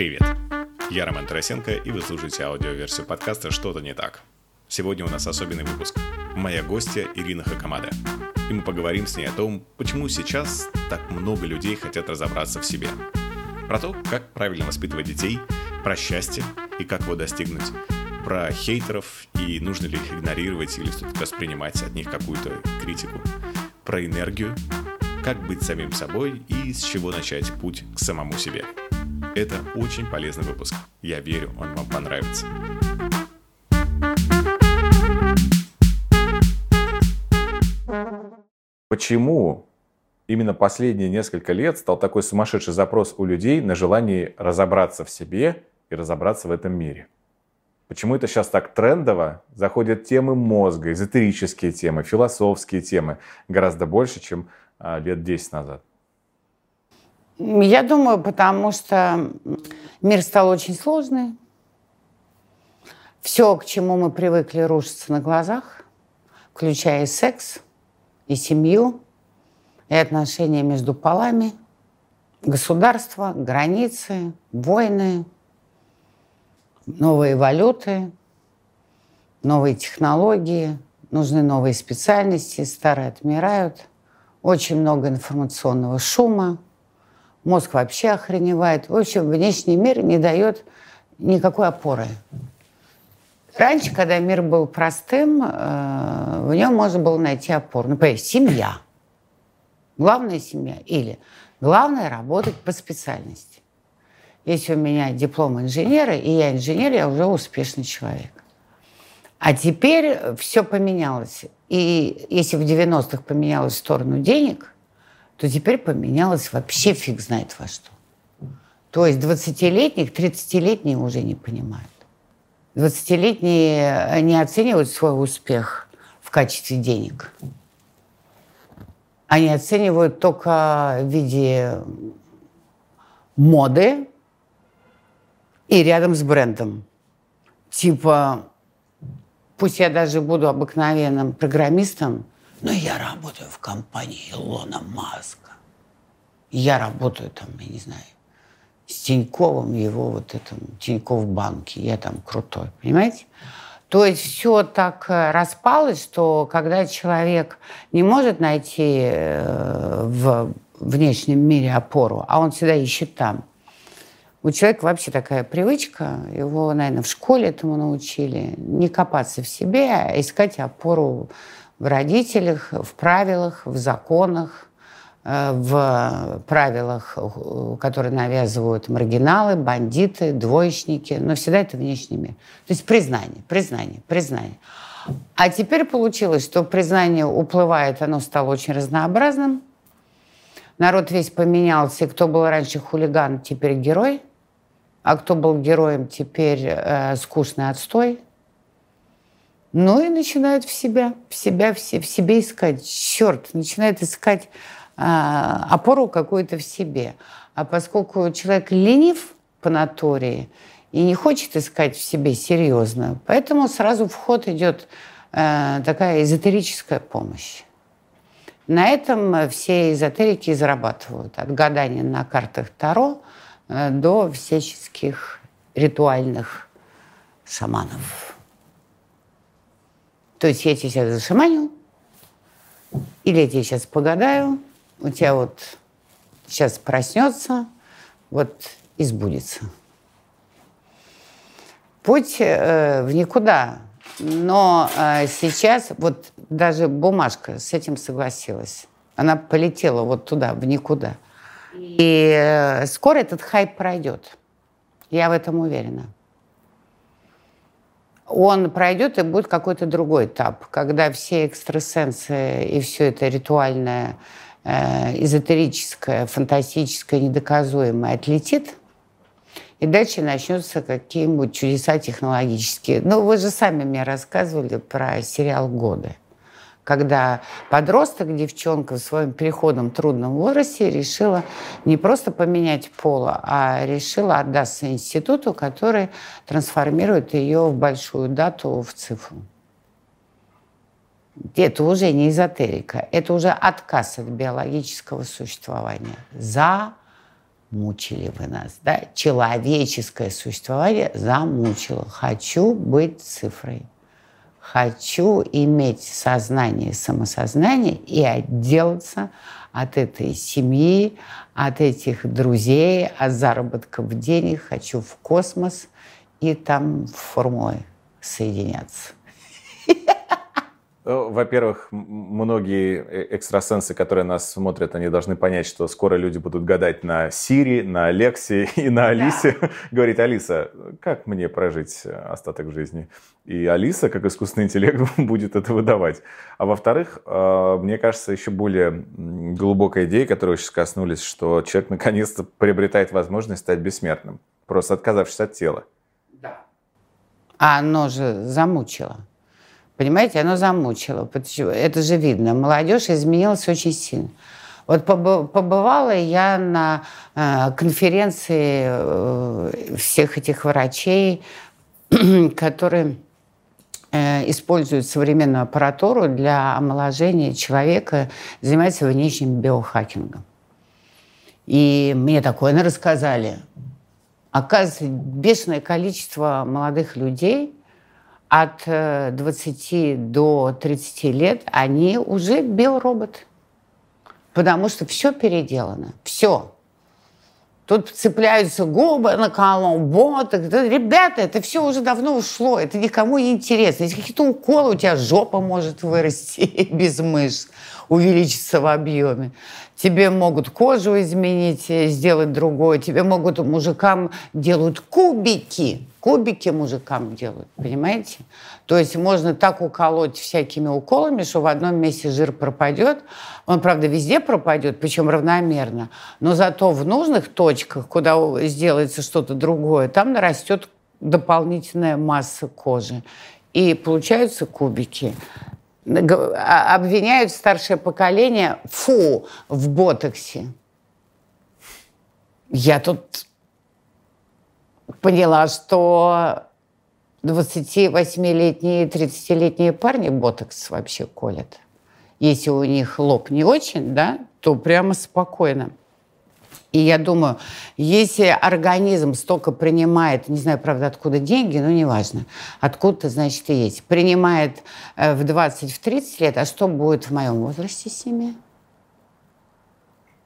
Привет! Я Роман Тарасенко, и вы слушаете аудиоверсию подкаста «Что-то не так». Сегодня у нас особенный выпуск. Моя гостья Ирина Хакамада. И мы поговорим с ней о том, почему сейчас так много людей хотят разобраться в себе. Про то, как правильно воспитывать детей, про счастье и как его достигнуть, про хейтеров и нужно ли их игнорировать или стоит воспринимать от них какую-то критику, про энергию, как быть самим собой и с чего начать путь к самому себе. Это очень полезный выпуск. Я верю, он вам понравится. Почему именно последние несколько лет стал такой сумасшедший запрос у людей на желание разобраться в себе и разобраться в этом мире? Почему это сейчас так трендово? Заходят темы мозга, эзотерические темы, философские темы гораздо больше, чем а, лет 10 назад. Я думаю, потому что мир стал очень сложный. Все, к чему мы привыкли, рушится на глазах, включая и секс, и семью, и отношения между полами, государства, границы, войны, новые валюты, новые технологии, нужны новые специальности, старые отмирают, очень много информационного шума, мозг вообще охреневает. В общем, внешний мир не дает никакой опоры. Раньше, когда мир был простым, э, в нем можно было найти опору. Например, семья. Главная семья. Или главное работать по специальности. Если у меня диплом инженера, и я инженер, я уже успешный человек. А теперь все поменялось. И если в 90-х поменялось в сторону денег, то теперь поменялось вообще фиг знает во что. То есть 20-летних, 30-летние уже не понимают. 20-летние не оценивают свой успех в качестве денег. Они оценивают только в виде моды и рядом с брендом. Типа, пусть я даже буду обыкновенным программистом, но я работаю в компании Илона Маска. Я работаю там, я не знаю, с Тиньковым, его вот этом Тиньков банке. Я там крутой, понимаете? То есть все так э, распалось, что когда человек не может найти э, в внешнем мире опору, а он всегда ищет там, у человека вообще такая привычка, его, наверное, в школе этому научили, не копаться в себе, а искать опору в родителях, в правилах, в законах, э, в правилах, которые навязывают маргиналы, бандиты, двоечники, но всегда это внешний мир. То есть признание, признание, признание. А теперь получилось, что признание уплывает, оно стало очень разнообразным. Народ весь поменялся, кто был раньше хулиган, теперь герой – а кто был героем, теперь э, скучный отстой. Ну и начинают в себя, в себя, в, в себе искать. Черт, начинает искать э, опору какую-то в себе. А поскольку человек ленив по натуре и не хочет искать в себе серьезно, поэтому сразу в ход идет э, такая эзотерическая помощь. На этом все эзотерики зарабатывают. От гадания на картах Таро – Э, до всяческих ритуальных шаманов. То есть я тебе сейчас зашаманю, или я тебе сейчас погадаю, у тебя вот сейчас проснется, вот и сбудется. Путь э, в никуда. Но э, сейчас вот даже бумажка с этим согласилась. Она полетела вот туда, в никуда. И э, скоро этот хайп пройдет. Я в этом уверена. Он пройдет и будет какой-то другой этап, когда все экстрасенсы и все это ритуальное, э, эзотерическое, фантастическое, недоказуемое отлетит, и дальше начнутся какие-нибудь чудеса технологические. Ну, вы же сами мне рассказывали про сериал «Годы» когда подросток, девчонка в своем переходном трудном возрасте решила не просто поменять пола, а решила отдаться институту, который трансформирует ее в большую дату, в цифру. Это уже не эзотерика, это уже отказ от биологического существования. За замучили вы нас, да? Человеческое существование замучило. Хочу быть цифрой. Хочу иметь сознание, самосознание и отделаться от этой семьи, от этих друзей, от заработков денег. Хочу в космос и там в формулой соединяться. Ну, во-первых, многие э, экстрасенсы, которые нас смотрят, они должны понять, что скоро люди будут гадать на Сири, на Алексе и на Алисе. Да. Говорит, Алиса, как мне прожить остаток жизни? И Алиса, как искусственный интеллект, будет это выдавать. А во-вторых, э, мне кажется, еще более глубокая идея, которую сейчас коснулись, что человек наконец-то приобретает возможность стать бессмертным, просто отказавшись от тела. Да. А оно же замучило. Понимаете, оно замучило. Это же видно. Молодежь изменилась очень сильно. Вот побывала я на э, конференции э, всех этих врачей, которые э, используют современную аппаратуру для омоложения человека, занимаются внешним биохакингом. И мне такое рассказали. Оказывается, бешеное количество молодых людей – от 20 э, до 30 лет, они уже биороботы. Потому что все переделано. Все. Тут цепляются губы на колом, боток. Ребята, это все уже давно ушло. Это никому не интересно. Если какие-то уколы, у тебя жопа может вырасти без мышц, увеличиться в объеме. Тебе могут кожу изменить, э, сделать другое. Тебе могут мужикам делают кубики Кубики мужикам делают, понимаете? То есть можно так уколоть всякими уколами, что в одном месте жир пропадет. Он, правда, везде пропадет, причем равномерно. Но зато в нужных точках, куда сделается что-то другое, там нарастет дополнительная масса кожи. И получаются кубики. А, обвиняют старшее поколение, фу, в ботоксе. Я тут поняла, что 28-летние, 30-летние парни ботокс вообще колят. Если у них лоб не очень, да, то прямо спокойно. И я думаю, если организм столько принимает, не знаю, правда, откуда деньги, но неважно, откуда-то, значит, и есть, принимает э, в 20-30 лет, а что будет в моем возрасте с ними?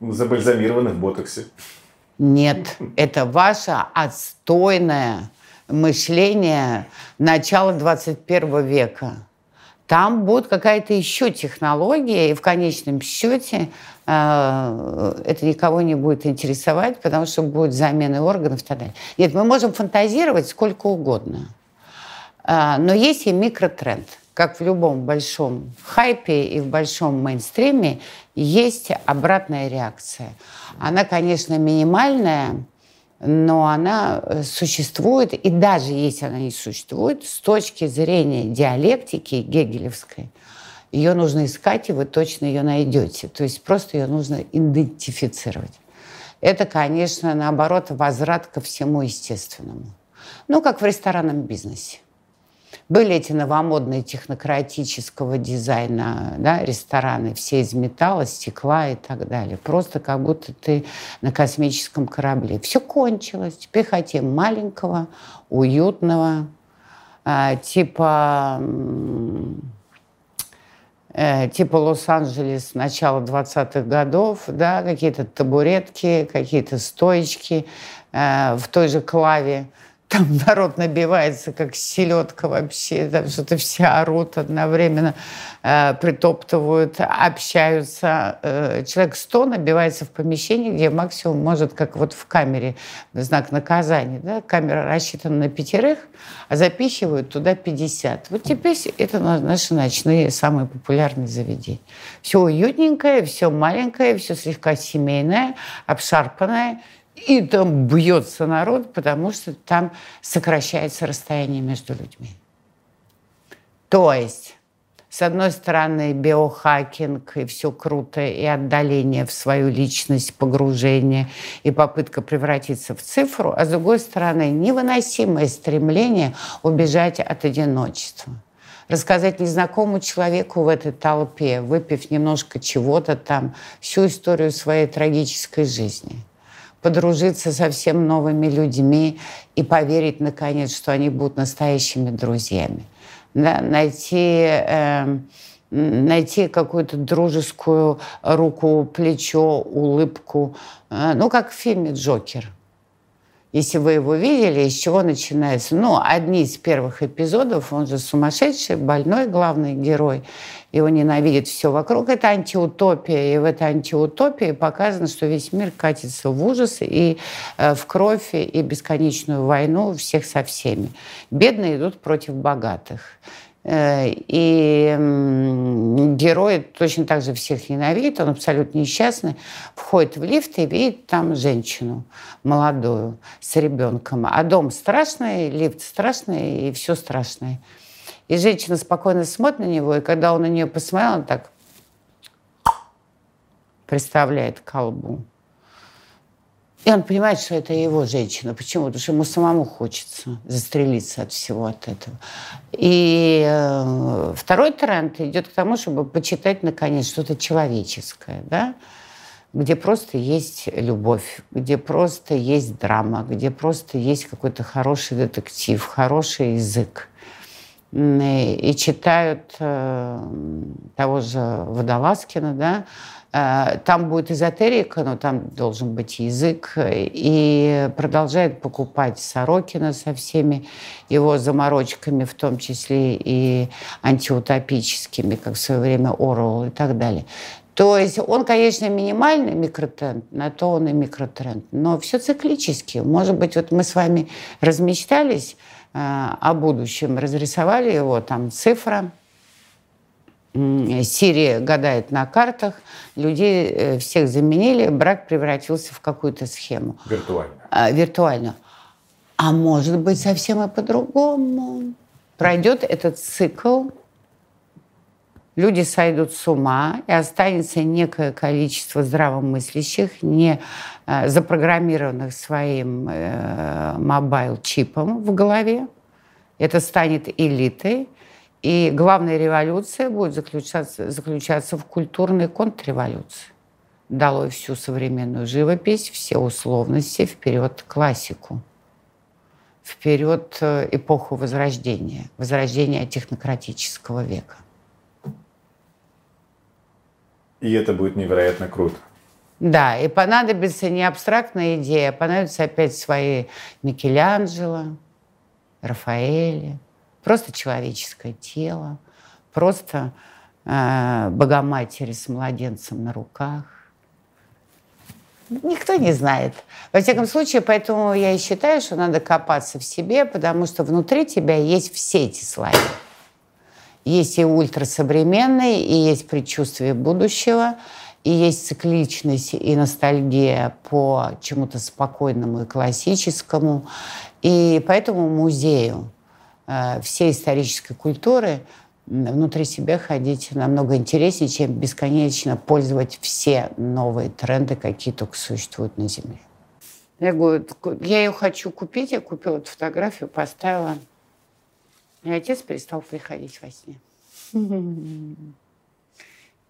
Забальзамированы в ботоксе. Нет, это ваше отстойное мышление начала 21 века. Там будет какая-то еще технология, и в конечном счете э, это никого не будет интересовать, потому что будет замены органов и так далее. Нет, мы можем фантазировать сколько угодно. Э, но есть и микротренд. Как в любом большом хайпе и в большом мейнстриме есть обратная реакция. Она, конечно, минимальная, но она э, существует, и даже если она не существует, с точки зрения диалектики гегелевской, ее нужно искать, и вы точно ее найдете. То есть просто ее нужно идентифицировать. Это, конечно, наоборот, возврат ко всему естественному. Ну, как в ресторанном бизнесе. Были эти новомодные технократического дизайна да, рестораны, все из металла, стекла и так далее. Просто как будто ты на космическом корабле. Все кончилось. Теперь хотим маленького, уютного, э, типа э, типа Лос-Анджелес начала 20-х годов, да, какие-то табуретки, какие-то стоечки э, в той же клаве там народ набивается, как селедка вообще, там что-то все орут одновременно, э, притоптывают, общаются. Э, человек 100 набивается в помещении, где максимум может, как вот в камере, знак наказания, да, камера рассчитана на пятерых, а запихивают туда 50. Вот теперь это наши ночные самые популярные заведения. Все уютненькое, все маленькое, все слегка семейное, обшарпанное, и там бьется народ, потому что там сокращается расстояние между людьми. То есть, с одной стороны, биохакинг, и все круто, и отдаление в свою личность, погружение, и попытка превратиться в цифру, а с другой стороны, невыносимое стремление убежать от одиночества рассказать незнакомому человеку в этой толпе, выпив немножко чего-то там, всю историю своей трагической жизни – подружиться со всем новыми людьми и поверить, наконец, что они будут настоящими друзьями. Да? Найти... Э, найти какую-то дружескую руку, плечо, улыбку. Э, ну, как в фильме «Джокер». Если вы его видели, из чего начинается? Ну, одни из первых эпизодов, он же сумасшедший, больной главный герой, его ненавидит все вокруг. Это антиутопия, и в этой антиутопии показано, что весь мир катится в ужас и э, в кровь, и бесконечную войну всех со всеми. Бедные идут против богатых. Э, и герой точно так же всех ненавидит, он абсолютно несчастный, входит в лифт и видит там женщину молодую с ребенком. А дом страшный, лифт страшный и все страшное. И женщина спокойно смотрит на него, и когда он на нее посмотрел, он так представляет колбу. И он понимает, что это его женщина. Почему? Потому что ему самому хочется застрелиться от всего от этого. И э, второй тренд идет к тому, чтобы почитать, наконец, что-то человеческое, да? где просто есть любовь, где просто есть драма, где просто есть какой-то хороший детектив, хороший язык. И, читают э, того же Водолазкина, да, там будет эзотерика, но там должен быть язык. И продолжает покупать Сорокина со всеми его заморочками, в том числе и антиутопическими, как в свое время Орвелл и так далее. То есть он, конечно, минимальный микротренд, на то он и микротренд, но все циклически. Может быть, вот мы с вами размечтались э, о будущем, разрисовали его, там цифра – Сирия гадает на картах, людей э, всех заменили, брак превратился в какую-то схему. Виртуально. А, виртуально. А может быть совсем и по-другому. Пройдет этот цикл, люди сойдут с ума, и останется некое количество здравомыслящих, не э, запрограммированных своим э, мобайл-чипом в голове. Это станет элитой, и главная революция будет заключаться, заключаться в культурной контрреволюции. Долой всю современную живопись, все условности, вперед классику. Вперед э, эпоху Возрождения, Возрождения технократического века. И это будет невероятно круто. Да, и понадобится не абстрактная идея, а понадобятся опять свои Микеланджело, Рафаэли, просто человеческое тело, просто э, Богоматери с младенцем на руках. Никто не знает. Во всяком случае, поэтому я и считаю, что надо копаться в себе, потому что внутри тебя есть все эти слои. Есть и ультрасовременный, и есть предчувствие будущего, и есть цикличность и ностальгия по чему-то спокойному и классическому. И поэтому музею всей исторической культуры внутри себя ходить намного интереснее, чем бесконечно пользовать все новые тренды, какие только существуют на Земле. Я говорю, я ее хочу купить, я купила эту фотографию, поставила. И отец перестал приходить во сне.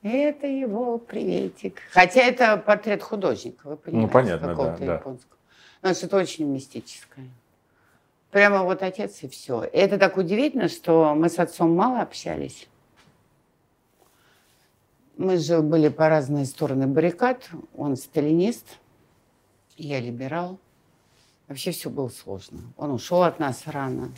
Это его приветик. Хотя это портрет художника, вы понимаете, ну, понятно, какого-то да, японского. Да. Но это очень мистическое. Прямо вот отец и все. И это так удивительно, что мы с отцом мало общались. Мы же были по разные стороны баррикад. Он сталинист, я либерал. Вообще все было сложно. Он ушел от нас рано.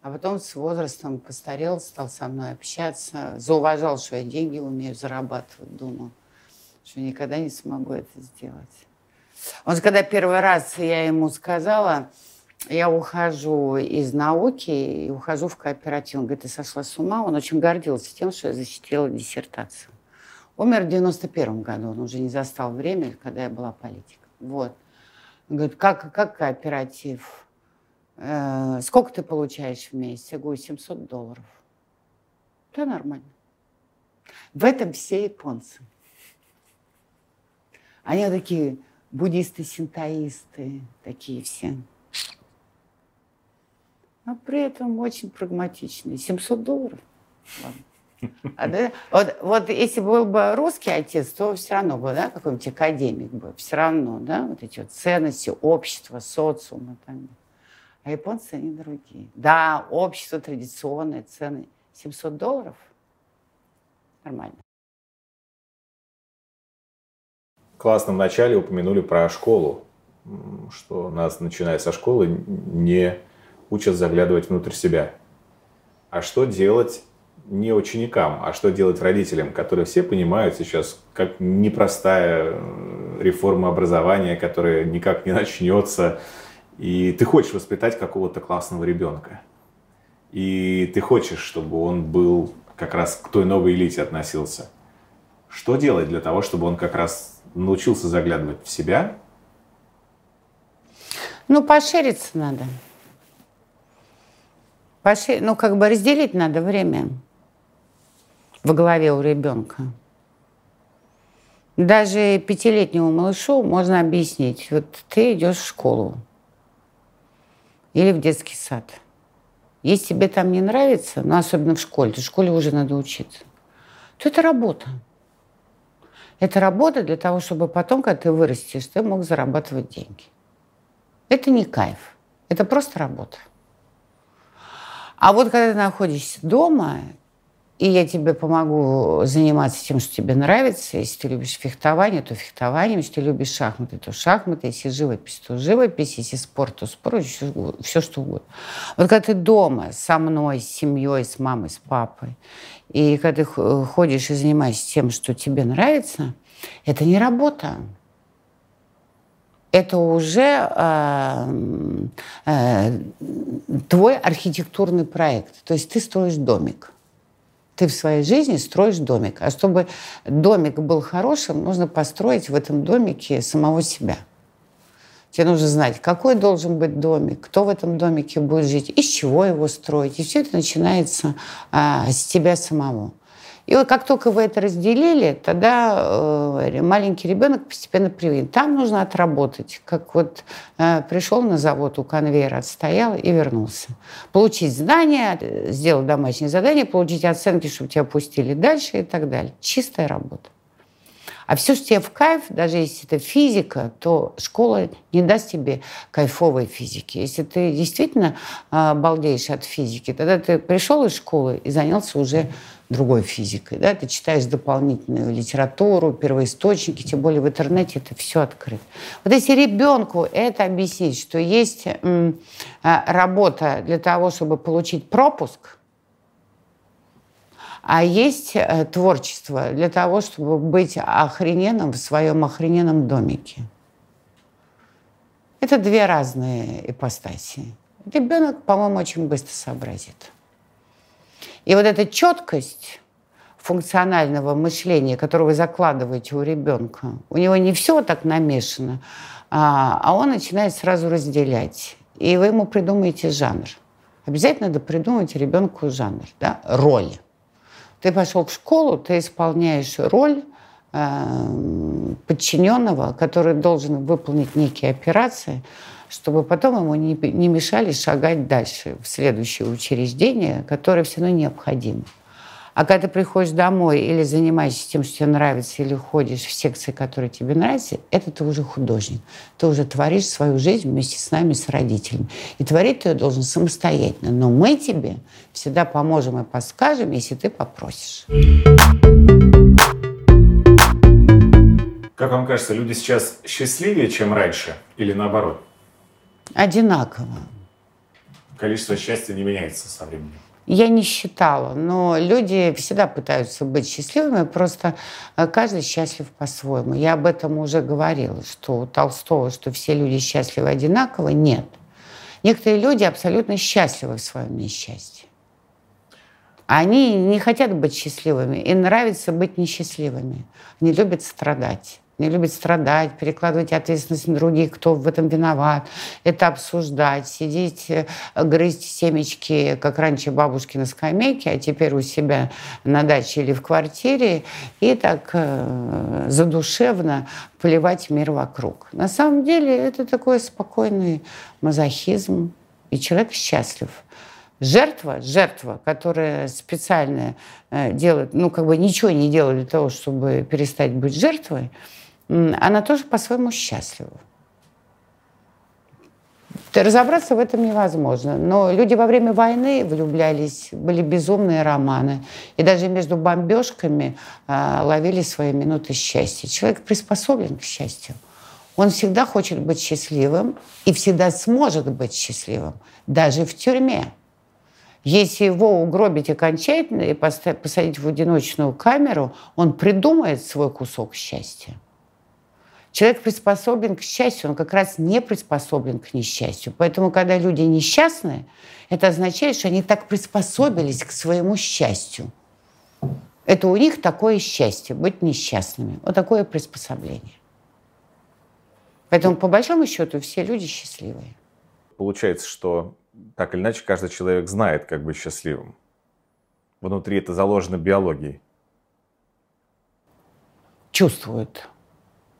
А потом с возрастом постарел, стал со мной общаться. Зауважал, что я деньги умею зарабатывать. Думал, что никогда не смогу это сделать. Он, когда первый раз я ему сказала, я ухожу из науки и ухожу в кооператив. Он говорит, ты сошла с ума. Он очень гордился тем, что я защитила диссертацию. Умер в 91 году, он уже не застал время, когда я была политиком. Вот. Он говорит, как, как кооператив? Э, сколько ты получаешь в месяц? Я говорю, 700 долларов. Да, нормально. В этом все японцы. Они такие буддисты-синтоисты, такие все а при этом очень прагматичный. 700 долларов. А, вот, вот если был бы русский отец, то все равно бы, да, какой-нибудь академик бы, все равно, да, вот эти вот ценности общества, социума. Там. А японцы, они другие. Да, общество традиционное, цены 700 долларов – нормально. Классно вначале упомянули про школу, что нас, начиная со школы, не учат заглядывать внутрь себя. А что делать не ученикам, а что делать родителям, которые все понимают сейчас, как непростая э, реформа образования, которая никак не начнется, и ты хочешь воспитать какого-то классного ребенка. И ты хочешь, чтобы он был как раз к той новой элите относился. Что делать для того, чтобы он как раз научился заглядывать в себя? Ну, пошириться надо. Пошир... Ну, как бы разделить надо время в голове у ребенка. Даже пятилетнему малышу можно объяснить, вот ты идешь в школу или в детский сад. Если тебе там не нравится, ну, особенно в школе, в школе уже надо учиться, то это работа. Это работа для того, чтобы потом, когда ты вырастешь, ты мог зарабатывать деньги. Это не кайф. Это просто работа. А вот когда ты находишься дома, и я тебе помогу заниматься тем, что тебе нравится. Если ты любишь фехтование, то фехтование. Если ты любишь шахматы, то шахматы. Если живопись, то живопись. Если спорт, то спорт. Все, все что угодно. Вот когда ты дома со мной, с семьей, с мамой, с папой, и когда ты ходишь и занимаешься тем, что тебе нравится, это не работа это уже э, э, твой архитектурный проект. То есть ты строишь домик. Ты в своей жизни строишь домик. А чтобы домик был хорошим, нужно построить в этом домике самого себя. Тебе нужно знать, какой должен быть домик, кто в этом домике будет жить, из чего его строить. И все это начинается а, с тебя самого. И вот как только вы это разделили, тогда э, маленький ребенок постепенно привыкнет. Там нужно отработать, как вот э, пришел на завод у конвейера, отстоял и вернулся. Получить знания, сделать домашнее задание, получить оценки, чтобы тебя пустили дальше и так далее. Чистая работа. А все, что тебе в кайф, даже если это физика, то школа не даст тебе кайфовой физики. Если ты действительно э, балдеешь от физики, тогда ты пришел из школы и занялся уже другой физикой. Да? Ты читаешь дополнительную литературу, первоисточники, тем более в интернете это все открыто. Вот если ребенку это объяснить, что есть м, а, работа для того, чтобы получить пропуск, а есть э, творчество для того, чтобы быть охрененным в своем охрененном домике. Это две разные ипостаси. Ребенок, по-моему, очень быстро сообразит. И вот эта четкость функционального мышления, которое вы закладываете у ребенка, у него не все так намешано, а, а он начинает сразу разделять. И вы ему придумаете жанр. Обязательно надо придумать ребенку жанр, да, роль. Ты пошел в школу, ты исполняешь роль э, подчиненного, который должен выполнить некие операции, чтобы потом ему не, не мешали шагать дальше в следующее учреждение, которое все равно необходимо. А когда ты приходишь домой или занимаешься тем, что тебе нравится, или ходишь в секции, которые тебе нравятся, это ты уже художник. Ты уже творишь свою жизнь вместе с нами, с родителями. И творить ты ее должен самостоятельно. Но мы тебе всегда поможем и подскажем, если ты попросишь. Как вам кажется, люди сейчас счастливее, чем раньше, или наоборот? Одинаково. Количество счастья не меняется со временем. Я не считала, но люди всегда пытаются быть счастливыми, просто э, каждый счастлив по-своему. Я об этом уже говорила, что у Толстого, что все люди счастливы одинаково, нет. Некоторые люди абсолютно счастливы в своем несчастье. Они не хотят быть счастливыми, им нравится быть несчастливыми. Они любят страдать не любит страдать, перекладывать ответственность на других, кто в этом виноват, это обсуждать, сидеть, э, грызть семечки, как раньше бабушки на скамейке, а теперь у себя на даче или в квартире, и так э, задушевно поливать мир вокруг. На самом деле это такой спокойный мазохизм, и человек счастлив Жертва, жертва, которая специально э, делает, ну, как бы ничего не делает для того, чтобы перестать быть жертвой, она тоже по-своему счастлива. Разобраться в этом невозможно. Но люди во время войны влюблялись, были безумные романы. И даже между бомбежками э, ловили свои минуты счастья. Человек приспособлен к счастью. Он всегда хочет быть счастливым и всегда сможет быть счастливым, даже в тюрьме. Если его угробить окончательно и посадить в одиночную камеру, он придумает свой кусок счастья. Человек приспособлен к счастью, он как раз не приспособлен к несчастью. Поэтому, когда люди несчастны, это означает, что они так приспособились к своему счастью. Это у них такое счастье, быть несчастными. Вот такое приспособление. Поэтому, по большому счету, все люди счастливые. Получается, что так или иначе каждый человек знает, как быть счастливым. Внутри это заложено биологией. Чувствует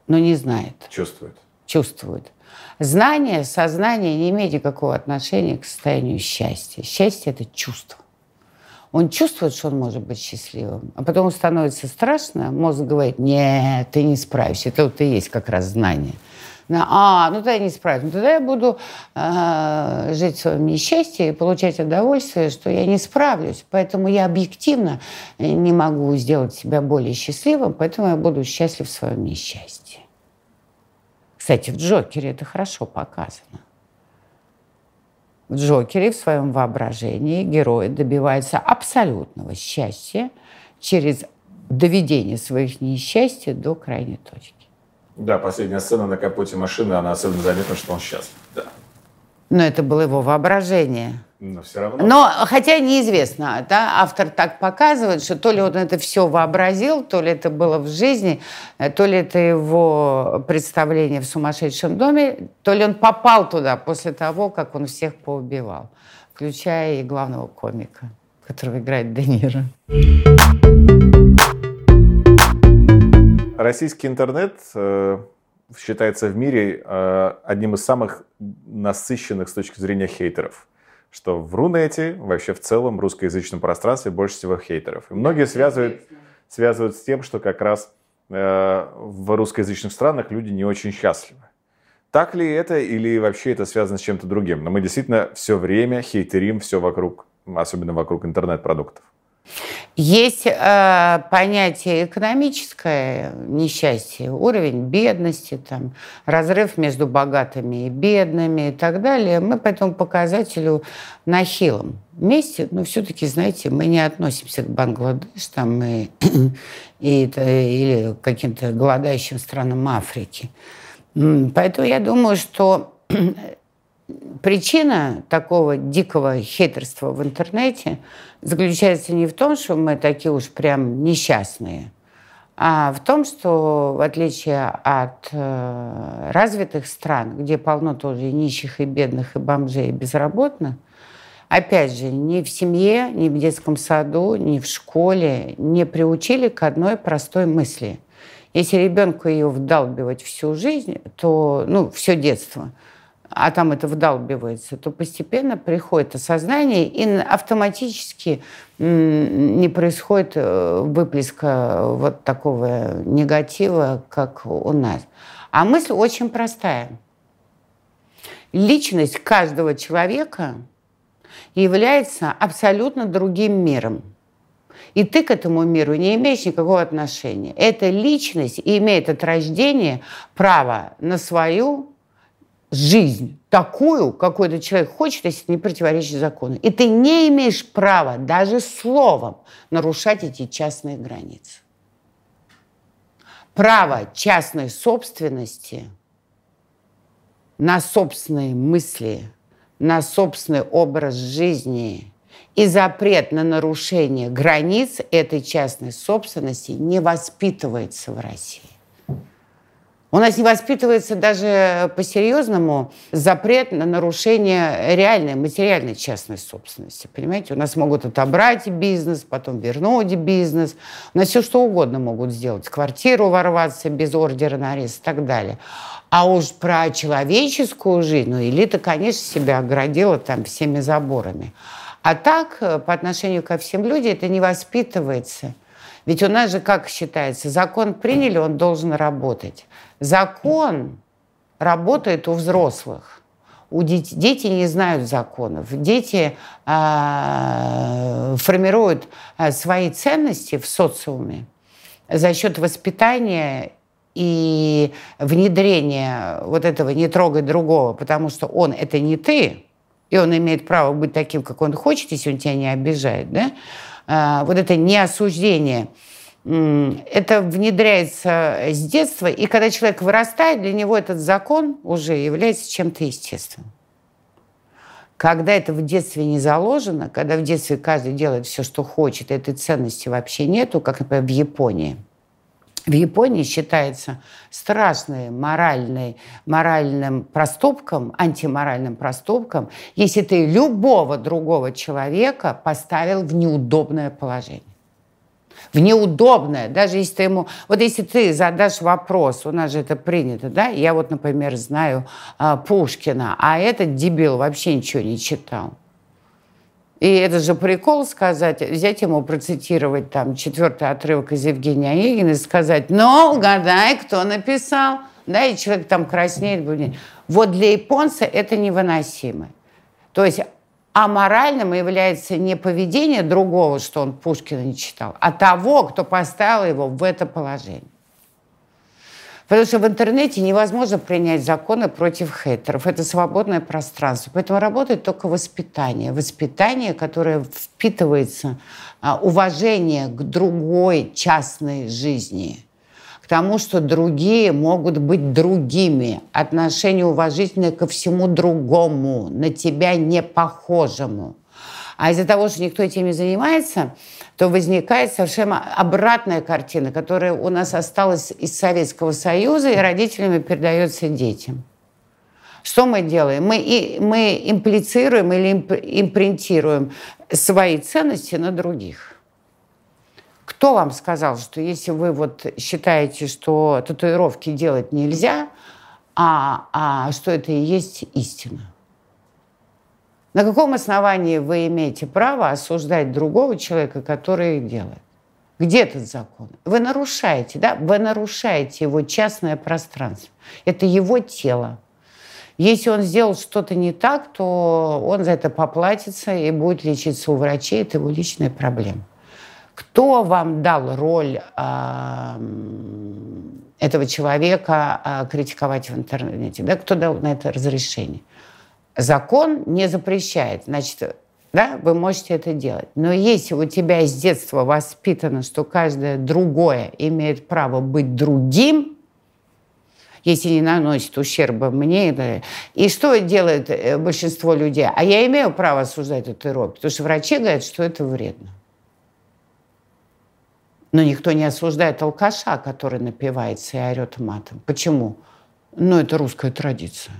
но не знает. Чувствует. Чувствует. Знание, сознание не имеет никакого отношения к состоянию счастья. Счастье – это чувство. Он чувствует, что он может быть счастливым, а потом становится страшно, мозг говорит, нет, ты не справишься. Это вот и есть как раз знание. А, ну тогда я не справлюсь. Ну, тогда я буду э, жить в своем несчастье и получать удовольствие, что я не справлюсь. Поэтому я объективно не могу сделать себя более счастливым, поэтому я буду счастлив в своем несчастье. Кстати, в Джокере это хорошо показано. В Джокере в своем воображении герой добивается абсолютного счастья через доведение своих несчастья до крайней точки. Да, последняя сцена на капоте машины, она особенно заметна, что он счастлив. Да. Но это было его воображение. Но все равно. Но, хотя неизвестно, да, автор так показывает, что то ли он это все вообразил, то ли это было в жизни, э, то ли это его представление в сумасшедшем доме, то ли он попал туда после того, как он всех поубивал, включая и главного комика, которого играет Де Ниро. Российский интернет э, считается в мире э, одним из самых насыщенных с точки зрения хейтеров что в Рунете, вообще в целом, русскоязычном пространстве больше всего хейтеров. И многие связывают, связывают с тем, что как раз э, в русскоязычных странах люди не очень счастливы. Так ли это или вообще это связано с чем-то другим? Но мы действительно все время хейтерим все вокруг, особенно вокруг интернет-продуктов. Есть э, понятие экономическое несчастье, уровень бедности, там, разрыв между богатыми и бедными и так далее. Мы по этому показателю на хилом месте, но все-таки, знаете, мы не относимся к Бангладеш там, и, и, или каким-то голодающим странам Африки. Поэтому я думаю, что причина такого дикого хейтерства в интернете заключается не в том, что мы такие уж прям несчастные, а в том, что в отличие от э, развитых стран, где полно тоже и нищих, и бедных, и бомжей, и безработных, опять же, ни в семье, ни в детском саду, ни в школе не приучили к одной простой мысли. Если ребенку ее вдалбивать всю жизнь, то, ну, все детство – а там это вдалбивается, то постепенно приходит осознание, и автоматически не происходит э, выплеска вот такого негатива, как у нас. А мысль очень простая. Личность каждого человека является абсолютно другим миром. И ты к этому миру не имеешь никакого отношения. Эта личность имеет от рождения право на свою жизнь такую, какой этот человек хочет, если не противоречит закону. И ты не имеешь права даже словом нарушать эти частные границы. Право частной собственности на собственные мысли, на собственный образ жизни и запрет на нарушение границ этой частной собственности не воспитывается в России. У нас не воспитывается даже по-серьезному запрет на нарушение реальной материальной частной собственности. Понимаете, у нас могут отобрать бизнес, потом вернуть бизнес. У нас все что угодно могут сделать. Квартиру ворваться без ордера на арест и так далее. А уж про человеческую жизнь, ну, элита, конечно, себя оградила там всеми заборами. А так, э, по отношению ко всем людям, это не воспитывается. Ведь у нас же как считается, закон приняли, он должен работать. Закон работает у взрослых. У дети, дети не знают законов. Дети э, формируют э, свои ценности в социуме за счет воспитания и внедрения вот этого «не трогай другого», потому что он – это не ты, и он имеет право быть таким, как он хочет, если он тебя не обижает, да? А, вот это неосуждение – это внедряется с детства, и когда человек вырастает, для него этот закон уже является чем-то естественным. Когда это в детстве не заложено, когда в детстве каждый делает все, что хочет, этой ценности вообще нету, как, например, в Японии. В Японии считается страшным моральный, моральным проступком, антиморальным проступком, если ты любого другого человека поставил в неудобное положение в неудобное, даже если ты ему... Вот если ты задашь вопрос, у нас же это принято, да, я вот, например, знаю а, Пушкина, а этот дебил вообще ничего не читал. И это же прикол сказать, взять ему, процитировать там четвертый отрывок из Евгения Онегина и сказать, ну, угадай, кто написал. Да, и человек там краснеет. Будет. Вот для японца это невыносимо. То есть аморальным является не поведение другого, что он Пушкина не читал, а того, кто поставил его в это положение. Потому что в интернете невозможно принять законы против хейтеров. Это свободное пространство. Поэтому работает только воспитание. Воспитание, которое впитывается, а, уважение к другой частной жизни – к тому, что другие могут быть другими, отношение уважительное ко всему другому, на тебя не похожему. А из-за того, что никто этим не занимается, то возникает совершенно обратная картина, которая у нас осталась из Советского Союза и родителями передается детям. Что мы делаем? Мы, и, мы имплицируем или импринтируем свои ценности на других. Кто вам сказал, что если вы вот считаете, что татуировки делать нельзя, а, а что это и есть истина? На каком основании вы имеете право осуждать другого человека, который их делает? Где этот закон? Вы нарушаете, да? Вы нарушаете его частное пространство. Это его тело. Если он сделал что-то не так, то он за это поплатится и будет лечиться у врачей. Это его личная проблема. Кто вам дал роль э, этого человека э, критиковать в интернете? Да? Кто дал на это разрешение? Закон не запрещает. Значит, да, вы можете это делать. Но если у тебя с детства воспитано, что каждое другое имеет право быть другим, если не наносит ущерба мне. И что делает э, большинство людей? А я имею право осуждать татуировки, потому что врачи говорят, что это вредно. Но никто не осуждает алкаша, который напивается и орет матом. Почему? Ну, это русская традиция.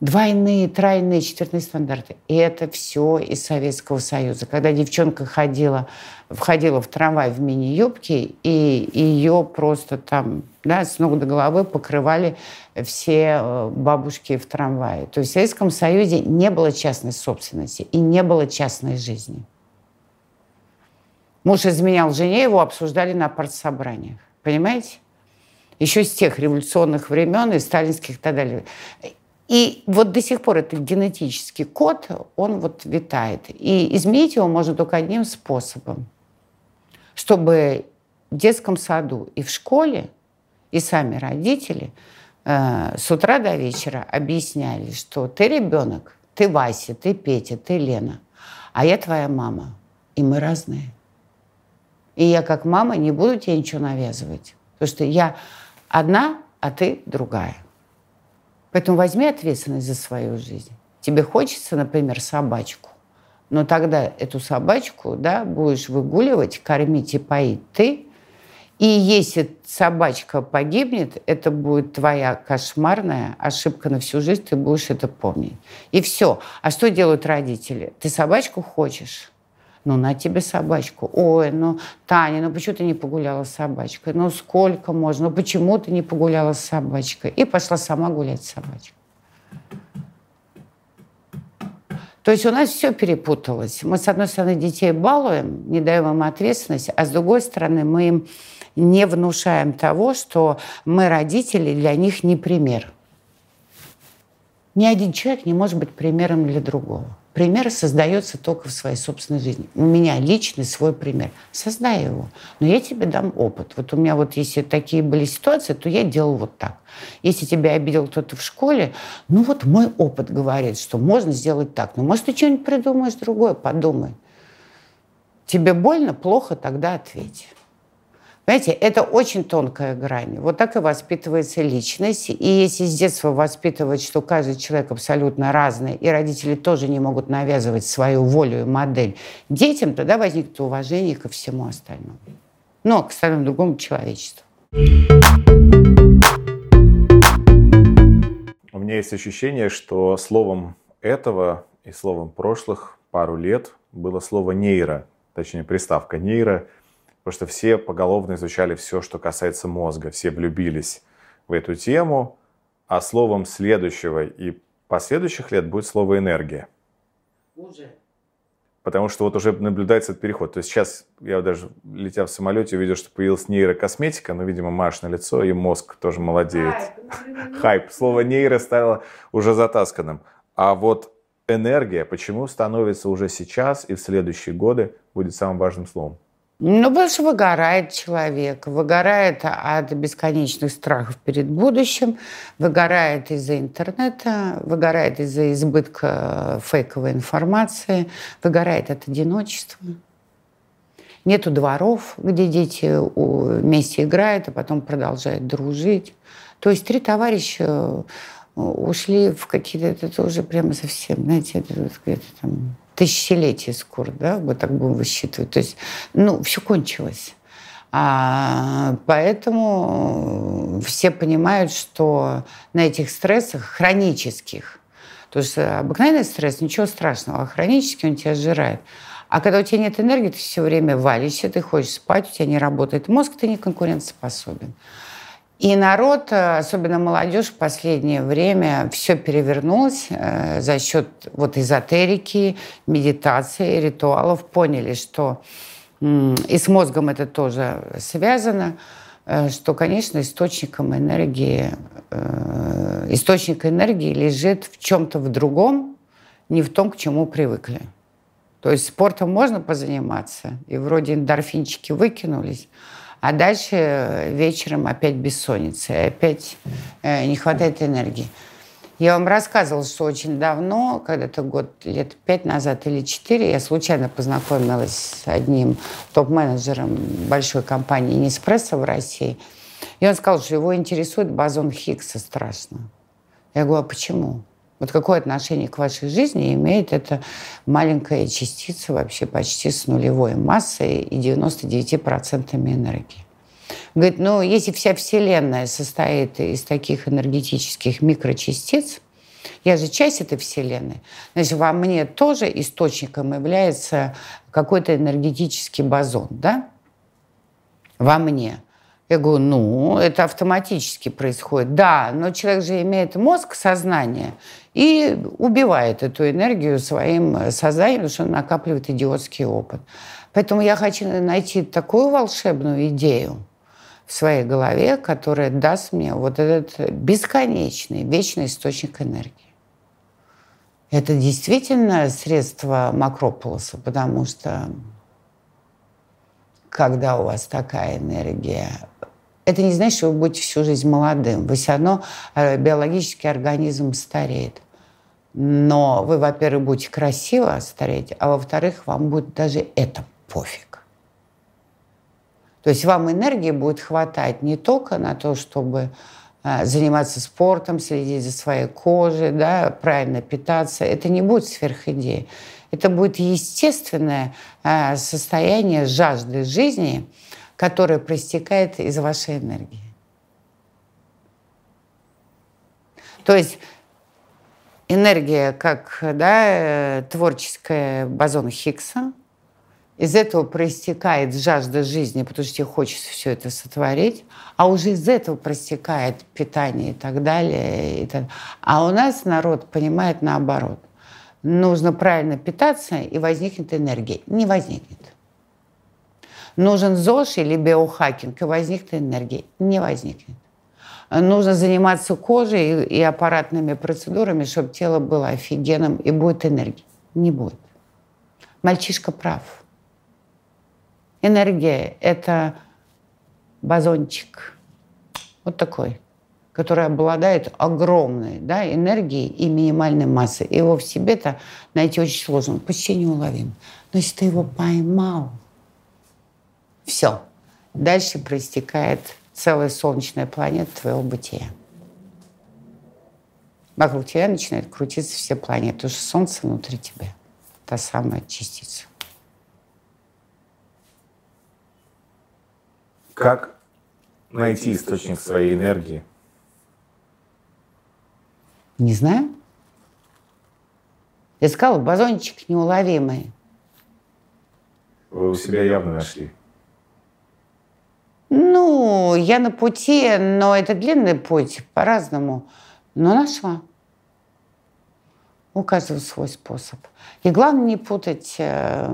Двойные, тройные, четвертные стандарты. И это все из Советского Союза. Когда девчонка ходила, входила в трамвай в мини-юбке, и ее просто там да, с ног до головы покрывали все э, бабушки в трамвае. То есть в Советском Союзе не было частной собственности и не было частной жизни. Муж изменял жене, его обсуждали на партсобраниях. Понимаете? Еще с тех революционных времен и сталинских и так далее. И вот до сих пор этот генетический код, он вот витает. И изменить его можно только одним способом. Чтобы в детском саду и в школе, и сами родители э, с утра до вечера объясняли, что ты ребенок, ты Вася, ты Петя, ты Лена, а я твоя мама, и мы разные. И я как мама не буду тебе ничего навязывать. Потому что я одна, а ты другая. Поэтому возьми ответственность за свою жизнь. Тебе хочется, например, собачку. Но тогда эту собачку да, будешь выгуливать, кормить и поить ты. И если собачка погибнет, это будет твоя кошмарная ошибка на всю жизнь, ты будешь это помнить. И все. А что делают родители? Ты собачку хочешь? Ну, на тебе собачку. Ой, ну, Таня, ну почему ты не погуляла с собачкой? Ну, сколько можно? Ну, почему ты не погуляла с собачкой? И пошла сама гулять с собачкой. То есть у нас все перепуталось. Мы, с одной стороны, детей балуем, не даем им ответственность, а с другой стороны, мы им не внушаем того, что мы, родители, для них не пример. Ни один человек не может быть примером для другого. Пример создается только в своей собственной жизни. У меня личный свой пример. Создай его. Но я тебе дам опыт. Вот у меня вот если такие были ситуации, то я делал вот так. Если тебя обидел кто-то в школе, ну вот мой опыт говорит, что можно сделать так. Ну, может, ты что-нибудь придумаешь другое, подумай. Тебе больно, плохо, тогда ответь. Понимаете, это очень тонкая грань. Вот так и воспитывается личность. И если с детства воспитывать, что каждый человек абсолютно разный, и родители тоже не могут навязывать свою волю и модель детям, тогда возникнет уважение ко всему остальному. Ну, к остальному другому человечеству. У меня есть ощущение, что словом этого и словом прошлых пару лет было слово нейро, точнее приставка нейро – потому что все поголовно изучали все, что касается мозга, все влюбились в эту тему, а словом следующего и последующих лет будет слово энергия. Уже. Потому что вот уже наблюдается этот переход. То есть сейчас я даже, летя в самолете, увидел, что появилась нейрокосметика, но, видимо, марш на лицо, и мозг тоже молодеет. Хайп. Хайп. Слово нейро стало уже затасканным. А вот энергия почему становится уже сейчас и в следующие годы будет самым важным словом? Ну, больше выгорает человек, выгорает от бесконечных страхов перед будущим, выгорает из-за интернета, выгорает из-за избытка фейковой информации, выгорает от одиночества. Нету дворов, где дети вместе играют, а потом продолжают дружить. То есть три товарища ушли в какие-то, это уже прямо совсем, знаете, это, это там тысячелетие скоро, да, мы так будем высчитывать. То есть, ну, все кончилось. А, поэтому все понимают, что на этих стрессах хронических, то есть обыкновенный стресс, ничего страшного, а хронический он тебя сжирает. А когда у тебя нет энергии, ты все время валишься, ты хочешь спать, у тебя не работает мозг, ты не конкурентоспособен. И народ, э, особенно молодежь, в последнее время все перевернулось э, за счет вот эзотерики, медитации, ритуалов. Поняли, что и с мозгом это тоже связано, э, что, конечно, источником энергии, источник энергии лежит в чем-то в другом, не в том, к чему привыкли. То есть спортом можно позаниматься, и вроде эндорфинчики выкинулись, а дальше вечером опять бессонница, и опять э, не хватает энергии. Я вам рассказывала, что очень давно, когда-то год, лет пять назад или четыре, я случайно познакомилась с одним топ-менеджером большой компании Неспрессо в России. И он сказал, что его интересует бозон Хиггса страшно. Я говорю, а почему? Вот какое отношение к вашей жизни имеет эта маленькая частица вообще почти с нулевой массой и 99% энергии? Говорит, ну, если вся Вселенная состоит из таких энергетических микрочастиц, я же часть этой Вселенной, значит, во мне тоже источником является какой-то энергетический бозон, да? Во мне. Я говорю, ну, это автоматически происходит. Да, но человек же имеет мозг, сознание, и убивает эту энергию своим сознанием, потому что он накапливает идиотский опыт. Поэтому я хочу найти такую волшебную идею в своей голове, которая даст мне вот этот бесконечный, вечный источник энергии. Это действительно средство Макрополоса, потому что когда у вас такая энергия это не значит, что вы будете всю жизнь молодым. Вы все равно, э, биологический организм стареет. Но вы, во-первых, будете красиво стареть, а во-вторых, вам будет даже это пофиг. То есть вам энергии будет хватать не только на то, чтобы э, заниматься спортом, следить за своей кожей, да, правильно питаться. Это не будет сверхидея. Это будет естественное э, состояние жажды жизни – которая проистекает из вашей энергии. То есть энергия как да, творческая бозон Хиггса, из этого проистекает жажда жизни, потому что тебе хочется все это сотворить, а уже из этого проистекает питание и так далее. И так. А у нас народ понимает наоборот. Нужно правильно питаться, и возникнет энергия. Не возникнет. Нужен ЗОЖ или биохакинг, и возникнет энергия. Не возникнет. Нужно заниматься кожей и аппаратными процедурами, чтобы тело было офигенным, и будет энергия. Не будет. Мальчишка прав. Энергия – это бозончик. Вот такой который обладает огромной да, энергией и минимальной массой. Его в себе-то найти очень сложно, он почти неуловим. Но если ты его поймал, все. Дальше проистекает целая солнечная планета твоего бытия. Вокруг тебя начинают крутиться все планеты, потому что Солнце внутри тебя. Та самая частица. Как найти источник своей энергии? Не знаю. Я сказала, бозончик неуловимый. Вы у себя явно нашли. Ну, я на пути, но это длинный путь, по-разному. Но нашла. У каждого свой способ. И главное не путать э,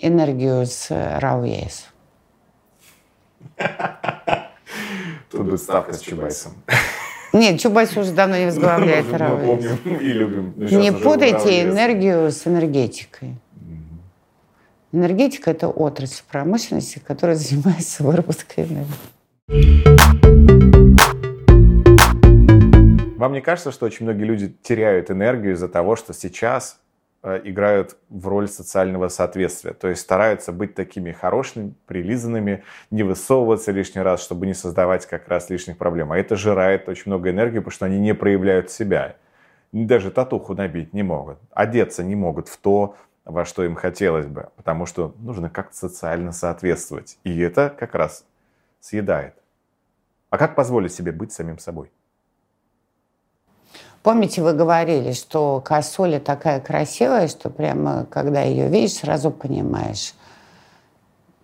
энергию с РАУ-ЕС. Тут будет ставка с Чубайсом. Нет, Чубайс уже давно не возглавляет. Но Не путайте энергию с энергетикой. Энергетика – это отрасль промышленности, которая занимается выработкой энергии. Вам не кажется, что очень многие люди теряют энергию из-за того, что сейчас э, играют в роль социального соответствия? То есть стараются быть такими хорошими, прилизанными, не высовываться лишний раз, чтобы не создавать как раз лишних проблем. А это жирает очень много энергии, потому что они не проявляют себя. Даже татуху набить не могут. Одеться не могут в то, во что им хотелось бы, потому что нужно как-то социально соответствовать. И это как раз съедает. А как позволить себе быть самим собой? Помните, вы говорили, что косуля такая красивая, что прямо, когда ее видишь, сразу понимаешь,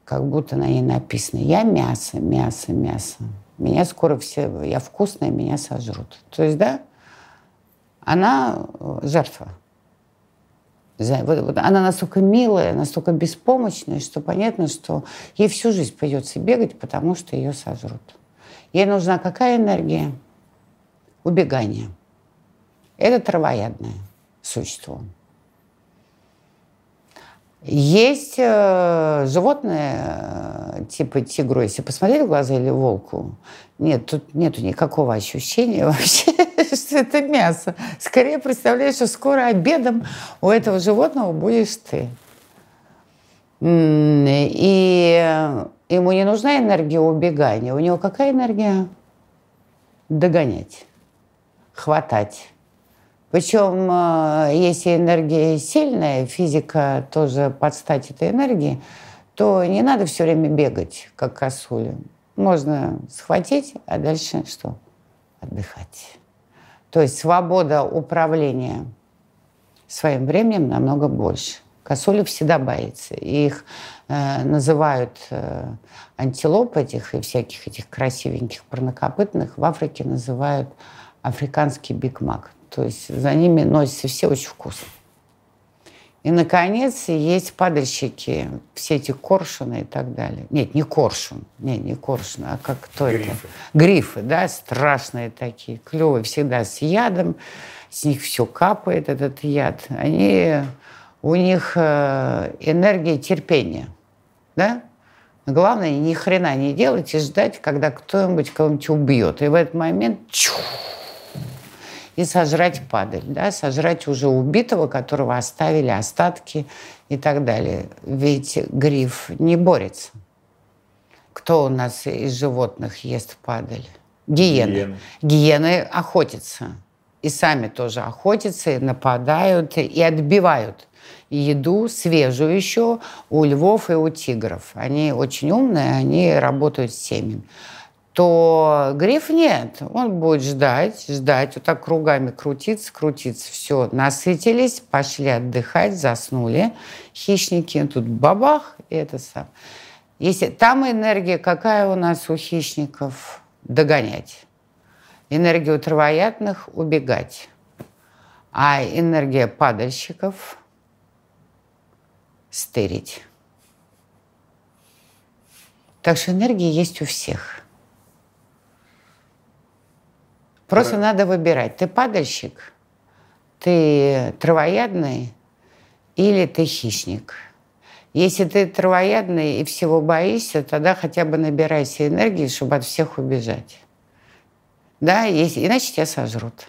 как будто на ней написано «Я мясо, мясо, мясо». Меня скоро все, я вкусная, меня сожрут. То есть, да, она э, жертва. Она настолько милая, настолько беспомощная, что понятно, что ей всю жизнь придется бегать, потому что ее сожрут. Ей нужна какая энергия? Убегание. Это травоядное существо. Есть э, животные э, типа тигру, если посмотреть в глаза или волку, нет, тут нету никакого ощущения вообще, что это мясо. Скорее представляешь, что скоро обедом у этого животного будешь ты. И ему не нужна энергия убегания. У него какая энергия? Догонять, хватать. Причем, э, если энергия сильная, физика тоже под стать этой энергии, то не надо все время бегать, как косуля. Можно схватить, а дальше что? Отдыхать. То есть свобода управления своим временем намного больше. Косуля всегда боится. Их э, называют э, антилоп этих и всяких этих красивеньких парнокопытных в Африке называют африканский бигмак. То есть за ними носятся все очень вкусно. И, наконец, есть падальщики, все эти коршуны и так далее. Нет, не коршун, нет, не коршун, а как кто это? Грифы. Грифы, да, страшные такие, клевые, всегда с ядом, с них все капает, этот яд. Они, у них э, энергия терпения, да? Главное, ни хрена не делать и ждать, когда кто-нибудь кого-нибудь убьет. И в этот момент чух, и сожрать падаль, да, сожрать уже убитого, которого оставили остатки и так далее. Ведь гриф не борется. Кто у нас из животных ест падаль? Гиены. Гиены. Гиены охотятся. И сами тоже охотятся, и нападают, и отбивают еду свежую еще у львов и у тигров. Они очень умные, они работают с семьями то гриф нет. Он будет ждать, ждать, вот так кругами крутиться, крутиться. Все, насытились, пошли отдыхать, заснули. Хищники тут бабах, и это сам. Если там энергия какая у нас у хищников? Догонять. Энергия у травоядных – убегать. А энергия падальщиков – стырить. Так что энергия есть у всех. Просто Да. надо выбирать. Ты падальщик, ты травоядный или ты хищник. Если ты травоядный и всего боишься, тогда хотя бы набирайся энергии, чтобы от всех убежать. Да, если, иначе тебя сожрут.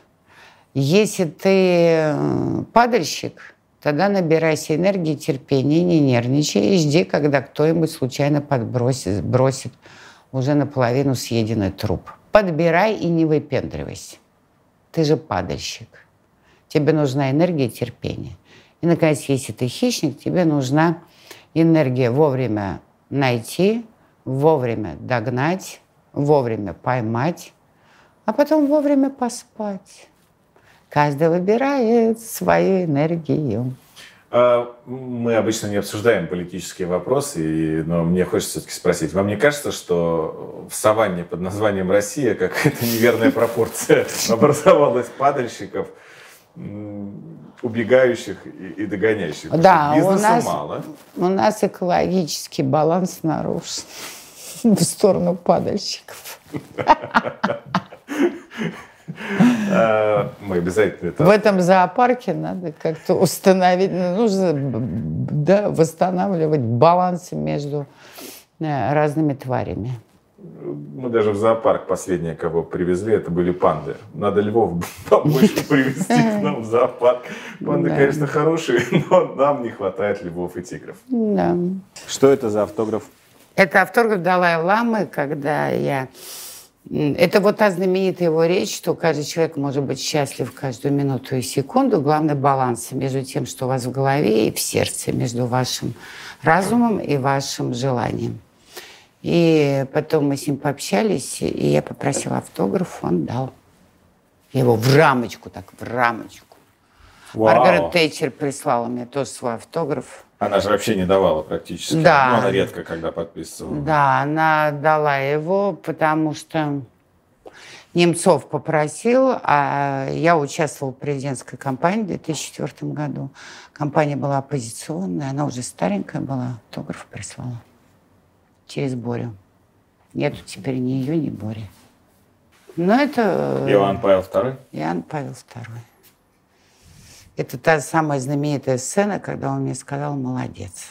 Если ты э, падальщик, тогда набирайся энергии, терпения, не нервничай и жди, когда кто-нибудь случайно подбросит, бросит уже наполовину съеденный труп. Подбирай и не выпендривайся. Ты же падальщик. Тебе нужна энергия и терпение. И, наконец, если ты хищник, тебе нужна энергия вовремя найти, вовремя догнать, вовремя поймать, а потом вовремя поспать. Каждый выбирает свою энергию. А, Мы обычно не обсуждаем политические вопросы, но мне хочется все-таки спросить, вам не кажется, что в саванне под названием Россия какая-то неверная пропорция образовалась падальщиков, убегающих и, догоняющих? Да, у нас- мало. У нас экологический баланс нарушен в сторону падальщиков. А, Мы обязательно это... В этом зоопарке надо как-то установить, ну, нужно да, восстанавливать баланс между э, разными тварями. Мы даже в зоопарк последнее, кого привезли, это были панды. Надо львов побольше привезти к нам в зоопарк. Панды, Да. конечно, хорошие, но нам не хватает львов и тигров. Да. Что это за автограф? Это автограф Далай-Ламы, когда я... Это вот та знаменитая его речь, что каждый человек может быть счастлив каждую минуту и секунду. Главное баланс между тем, что у вас в голове и в сердце, между вашим разумом и вашим желанием. И потом мы с ним пообщались, и я попросила автограф, он дал. Я его в рамочку, так, в рамочку. Маргарет Тейчер прислала мне тоже свой автограф. Она же вообще не давала практически. Да. Ну, она редко когда подписывала. Да, она дала его, потому что Немцов попросил, а я участвовала в президентской кампании в 2004 году. Компания была оппозиционная, она уже старенькая была, автограф прислала через Борю. Нету теперь ни ее, ни Бори. Но это... Иоанн Павел II. Иоанн Павел II. Это та самая знаменитая сцена, когда он мне сказал «молодец».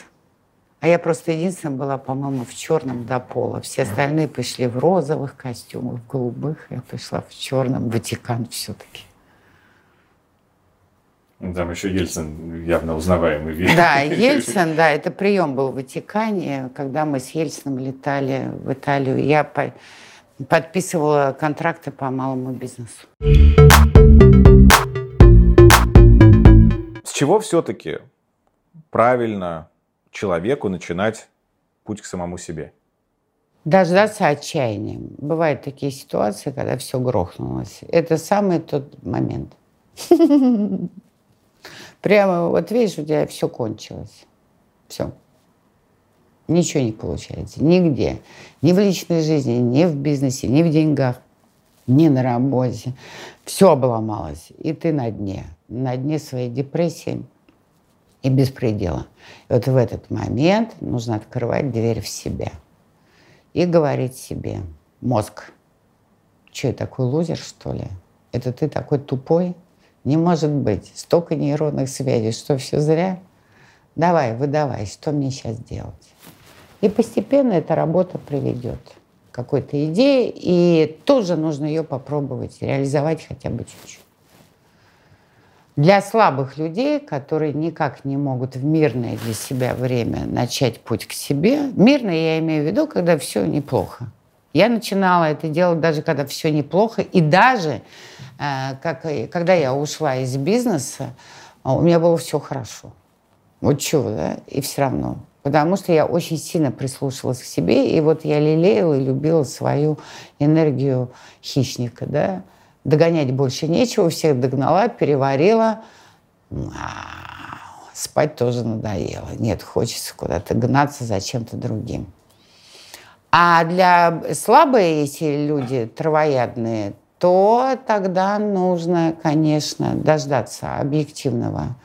А я просто единственная была, по-моему, в черном до пола. Все остальные пришли в розовых костюмах, в голубых. Я пришла в черном, Ватикан все-таки. Там еще Ельцин явно узнаваемый вид. Да, Ельцин, да, это прием был в Ватикане, когда мы с Ельцином летали в Италию. Я по- подписывала контракты по малому бизнесу. Чего все-таки правильно человеку начинать путь к самому себе? Дождаться отчаяния. Бывают такие ситуации, когда все грохнулось. Это самый тот момент. Прямо вот видишь, у тебя все кончилось. Все. Ничего не получается. Нигде. Ни в личной жизни, ни в бизнесе, ни в деньгах, ни на работе. Все обломалось. И ты на дне. На дне своей депрессии и беспредела. И вот в этот момент нужно открывать дверь в себя и говорить себе, мозг, что я такой лузер, что ли? Это ты такой тупой? Не может быть. Столько нейронных связей, что все зря? Давай, выдавай, что мне сейчас делать? И постепенно эта работа приведет к какой-то идее, и тоже нужно ее попробовать реализовать хотя бы чуть-чуть. Для слабых людей, которые никак не могут в мирное для себя время начать путь к себе, мирно я имею в виду, когда все неплохо. Я начинала это делать даже когда все неплохо, и даже э, как, когда я ушла из бизнеса, а, у меня было все хорошо. Вот чего, да? И все равно. Потому что я очень сильно прислушивалась к себе, и вот я лелеяла и любила свою энергию хищника, да. Догонять больше нечего, всех догнала, переварила. А, Спать тоже надоело. Нет, хочется куда-то гнаться за чем-то другим. А для слабые эти люди, травоядные, то тогда нужно, конечно, дождаться объективного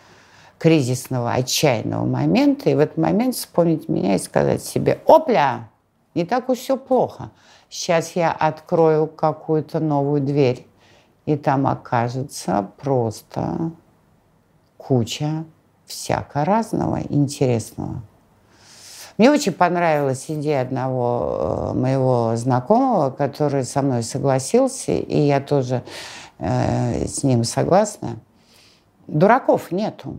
кризисного, отчаянного момента, и в этот момент вспомнить меня и сказать себе, опля, не так уж все плохо. Сейчас я открою какую-то новую дверь, и там окажется просто куча всяко разного интересного. Мне очень понравилась идея одного э, моего знакомого, который со мной согласился, и я тоже э, с ним согласна. Дураков нету.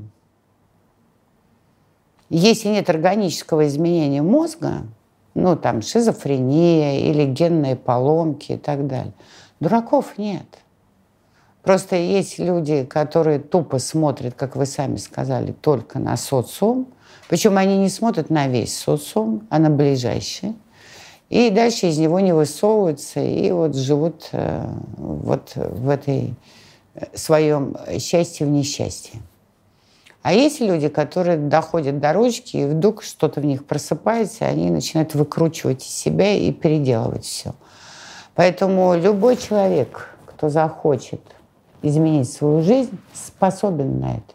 Если нет органического изменения мозга, ну там шизофрения или генные поломки и так далее, дураков нет. Просто есть люди, которые тупо смотрят, как вы сами сказали, только на социум, причем они не смотрят на весь социум, а на ближайший. И дальше из него не высовываются и вот живут э, вот в этой э, своем счастье в несчастье. А есть люди, которые доходят до ручки, и вдруг что-то в них просыпается, и они начинают выкручивать из себя и переделывать все. Поэтому любой человек, кто захочет изменить свою жизнь, способен на это.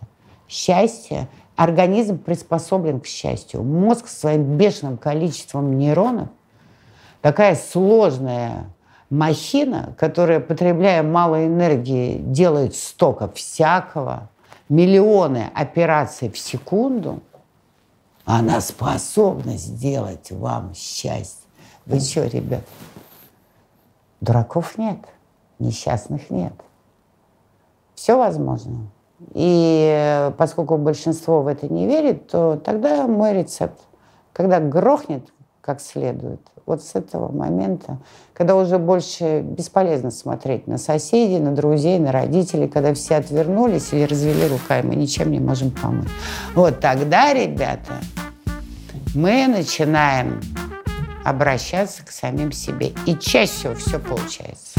Счастье – Организм приспособлен к счастью. Мозг своим бешеным количеством нейронов, такая сложная махина, которая, потребляя мало энергии, делает столько всякого, миллионы операций в секунду, она способна сделать вам счастье. Вы что, ребят? Дураков нет, несчастных нет. Все возможно. И поскольку большинство в это не верит, то тогда мой рецепт, когда грохнет как следует, вот с этого момента, когда уже больше бесполезно смотреть на соседей, на друзей, на родителей, когда все отвернулись или развели руками, ничем не можем помочь. Вот тогда, ребята, мы начинаем обращаться к самим себе. И чаще всего все получается.